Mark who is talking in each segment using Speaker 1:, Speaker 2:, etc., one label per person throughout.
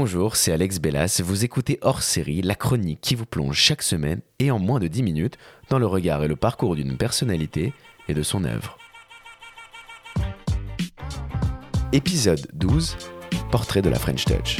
Speaker 1: Bonjour, c'est Alex Bellas. Vous écoutez Hors Série, la chronique qui vous plonge chaque semaine et en moins de 10 minutes dans le regard et le parcours d'une personnalité et de son œuvre. Épisode 12 Portrait de la French Touch.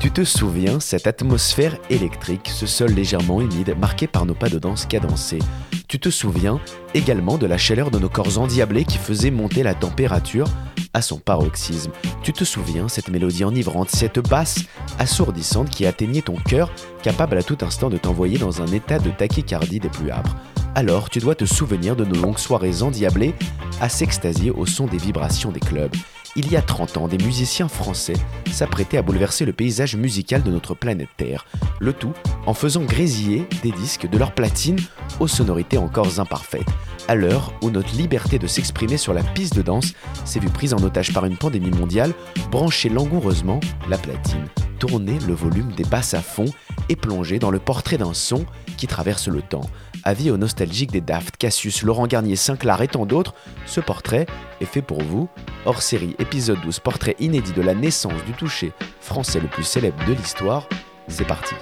Speaker 1: Tu te souviens, cette atmosphère électrique, ce sol légèrement humide marqué par nos pas de danse cadencés. Tu te souviens également de la chaleur de nos corps endiablés qui faisait monter la température à son paroxysme. Tu te souviens, cette mélodie enivrante, cette basse assourdissante qui atteignait ton cœur, capable à tout instant de t'envoyer dans un état de tachycardie des plus âpres. Alors tu dois te souvenir de nos longues soirées endiablées à s'extasier au son des vibrations des clubs. Il y a 30 ans, des musiciens français s'apprêtaient à bouleverser le paysage musical de notre planète Terre, le tout en faisant grésiller des disques de leur platine aux sonorités encore imparfaites, à l'heure où notre liberté de s'exprimer sur la piste de danse s'est vue prise en otage par une pandémie mondiale, brancher langoureusement la platine, tourner le volume des basses à fond et plonger dans le portrait d'un son qui traverse le temps. Avis aux nostalgiques des Daft, Cassius, Laurent Garnier, Sinclair et tant d'autres, ce portrait est fait pour vous. Hors série, épisode 12, portrait inédit de la naissance du toucher français le plus célèbre de l'histoire. C'est parti.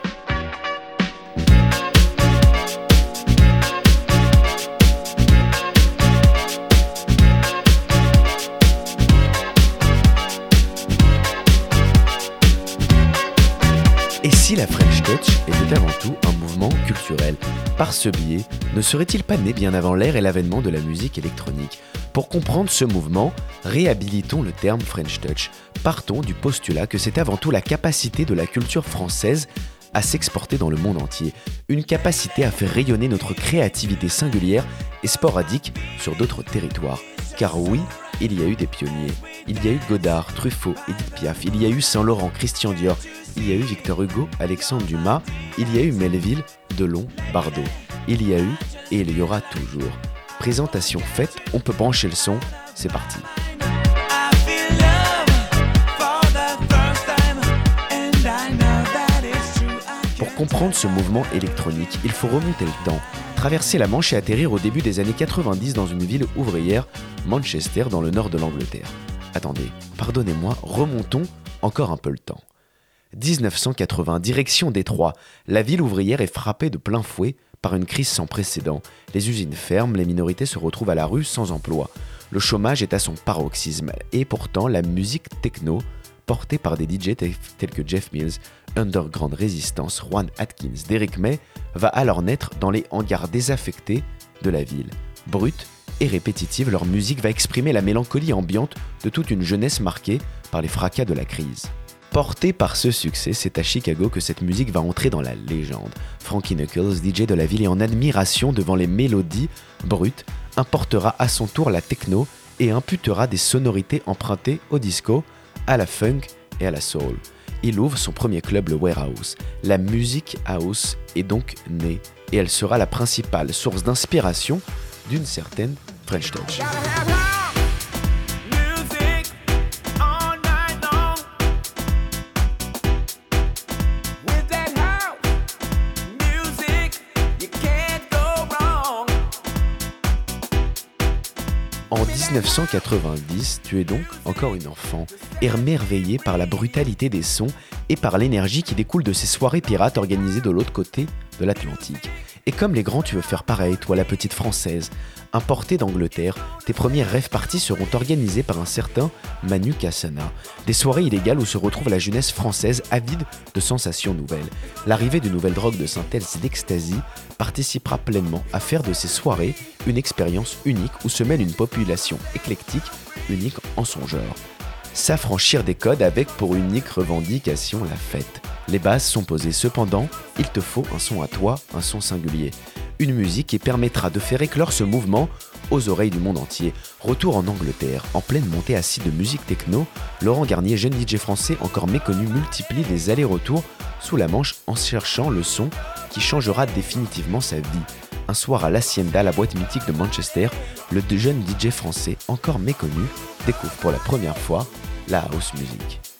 Speaker 1: Avant tout un mouvement culturel Par ce biais, ne serait-il pas né bien avant l'ère et l'avènement de la musique électronique? Pour comprendre ce mouvement, réhabilitons le terme French Touch. Partons du postulat que c'est avant tout la capacité de la culture française à s'exporter dans le monde entier, une capacité à faire rayonner notre créativité singulière et sporadique sur d'autres territoires. Car oui, il y a eu des pionniers. Il y a eu Godard, Truffaut, Edith Piaf, il y a eu Saint-Laurent, Christian Dior, il y a eu Victor Hugo, Alexandre Dumas, il y a eu Melville, Delon, Bardot. Il y a eu et il y aura toujours. Présentation faite, on peut brancher le son, c'est parti. Pour comprendre ce mouvement électronique, il faut remonter le temps, traverser la Manche et atterrir au début des années 90 dans une ville ouvrière, Manchester, dans le nord de l'Angleterre. Attendez, pardonnez-moi, remontons encore un peu le temps. 1980, direction Détroit, la ville ouvrière est frappée de plein fouet par une crise sans précédent. Les usines ferment, les minorités se retrouvent à la rue sans emploi. Le chômage est à son paroxysme et pourtant la musique techno, portée par des DJ tels que Jeff Mills, Underground Resistance, Juan Atkins, Derek May, va alors naître dans les hangars désaffectés de la ville. Brute et répétitive, leur musique va exprimer la mélancolie ambiante de toute une jeunesse marquée par les fracas de la crise. Porté par ce succès, c'est à Chicago que cette musique va entrer dans la légende. Frankie Knuckles, DJ de la ville et en admiration devant les mélodies brutes, importera à son tour la techno et imputera des sonorités empruntées au disco, à la funk et à la soul. Il ouvre son premier club, le Warehouse. La musique house est donc née et elle sera la principale source d'inspiration d'une certaine French Touch. En 1990, tu es donc encore une enfant, émerveillée par la brutalité des sons et par l'énergie qui découle de ces soirées pirates organisées de l'autre côté de l'Atlantique. Et comme les grands, tu veux faire pareil, toi la petite française. Importée d'Angleterre, tes premiers rêves parties seront organisés par un certain Manu Cassana. Des soirées illégales où se retrouve la jeunesse française avide de sensations nouvelles. L'arrivée de nouvelles drogues de synthèse et d'ecstasy participera pleinement à faire de ces soirées une expérience unique où se mêle une population éclectique, unique en son genre. S'affranchir des codes avec pour unique revendication la fête. Les bases sont posées cependant, il te faut un son à toi, un son singulier. Une musique qui permettra de faire éclore ce mouvement aux oreilles du monde entier. Retour en Angleterre, en pleine montée assise de musique techno, Laurent Garnier, jeune DJ français encore méconnu, multiplie les allers-retours sous la Manche en cherchant le son qui changera définitivement sa vie. Un soir à l'Hacienda, la boîte mythique de Manchester, le jeune DJ français encore méconnu découvre pour la première fois la house music.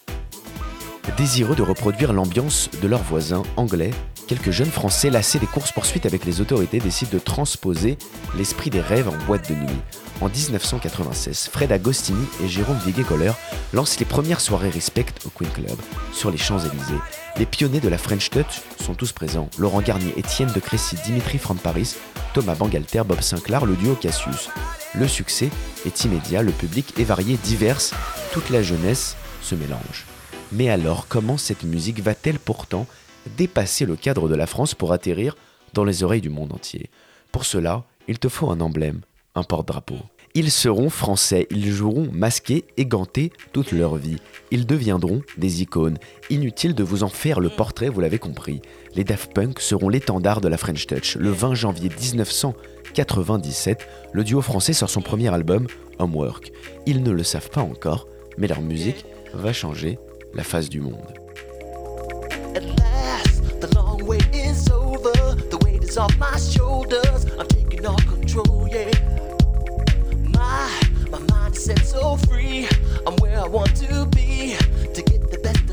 Speaker 1: Désireux de reproduire l'ambiance de leurs voisins anglais, quelques jeunes Français lassés des courses-poursuites avec les autorités décident de transposer l'esprit des rêves en boîte de nuit. En 1996, Fred Agostini et Jérôme Viguet-Coller lancent les premières soirées Respect au Queen Club, sur les Champs-Élysées. Les pionniers de la French Touch sont tous présents. Laurent Garnier, Étienne de Crécy, Dimitri Franck Paris, Thomas Bangalter, Bob Sinclair, le duo Cassius. Le succès est immédiat, le public est varié, divers, toute la jeunesse se mélange. Mais alors, comment cette musique va-t-elle pourtant dépasser le cadre de la France pour atterrir dans les oreilles du monde entier? Pour cela, il te faut un emblème, un porte-drapeau. Ils seront français, ils joueront masqués et gantés toute leur vie. Ils deviendront des icônes. Inutile de vous en faire le portrait, vous l'avez compris. Les Daft Punk seront l'étendard de la French Touch. Le 20 janvier 1997, le duo français sort son premier album, Homework. Ils ne le savent pas encore, mais leur musique va changer la face du monde.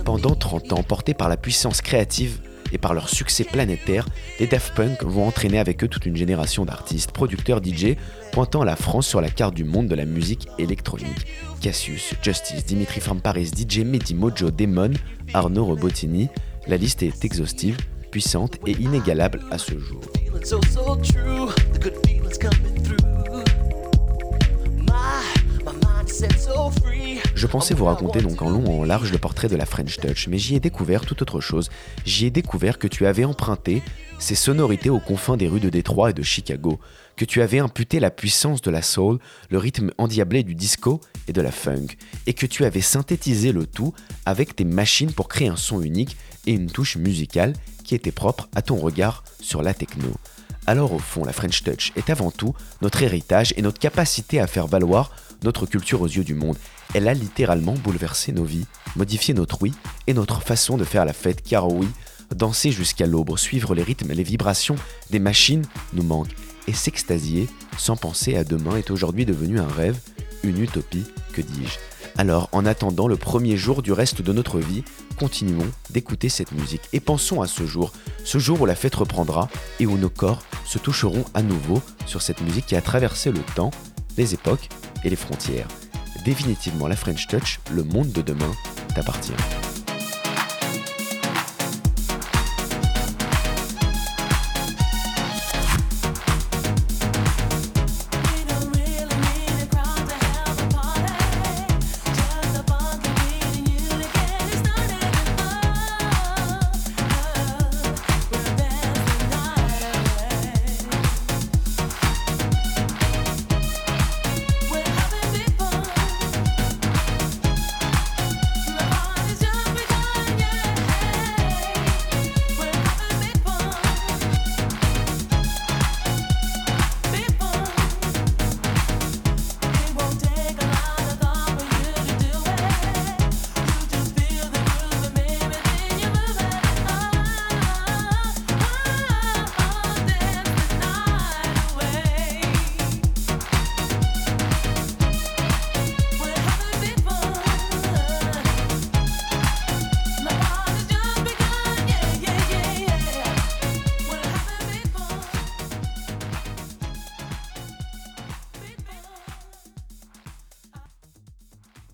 Speaker 1: Pendant 30 ans, portés par la puissance créative et par leur succès planétaire, les Daft Punk vont entraîner avec eux toute une génération d'artistes, producteurs, DJ, pointant la France sur la carte du monde de la musique électronique. Cassius, Justice, Dimitri From Paris, DJ Mehdi Mojo, Demon, Arnaud Robotini, la liste est exhaustive, puissante et inégalable à ce jour. Je pensais vous raconter donc en long ou en large le portrait de la French Touch, mais j'y ai découvert tout autre chose. J'y ai découvert que tu avais emprunté ces sonorités aux confins des rues de Détroit et de Chicago, que tu avais imputé la puissance de la soul, le rythme endiablé du disco et de la funk, et que tu avais synthétisé le tout avec tes machines pour créer un son unique et une touche musicale était propre à ton regard sur la techno. Alors au fond, la French Touch est avant tout notre héritage et notre capacité à faire valoir notre culture aux yeux du monde. Elle a littéralement bouleversé nos vies, modifié notre oui et notre façon de faire la fête, car oui, danser jusqu'à l'aube, suivre les rythmes et les vibrations des machines nous manque, et s'extasier sans penser à demain est aujourd'hui devenu un rêve, une utopie, que dis-je. Alors, en attendant le premier jour du reste de notre vie, continuons d'écouter cette musique et pensons à ce jour, ce jour où la fête reprendra et où nos corps se toucheront à nouveau sur cette musique qui a traversé le temps, les époques et les frontières. Définitivement la French Touch, le monde de demain t'appartient.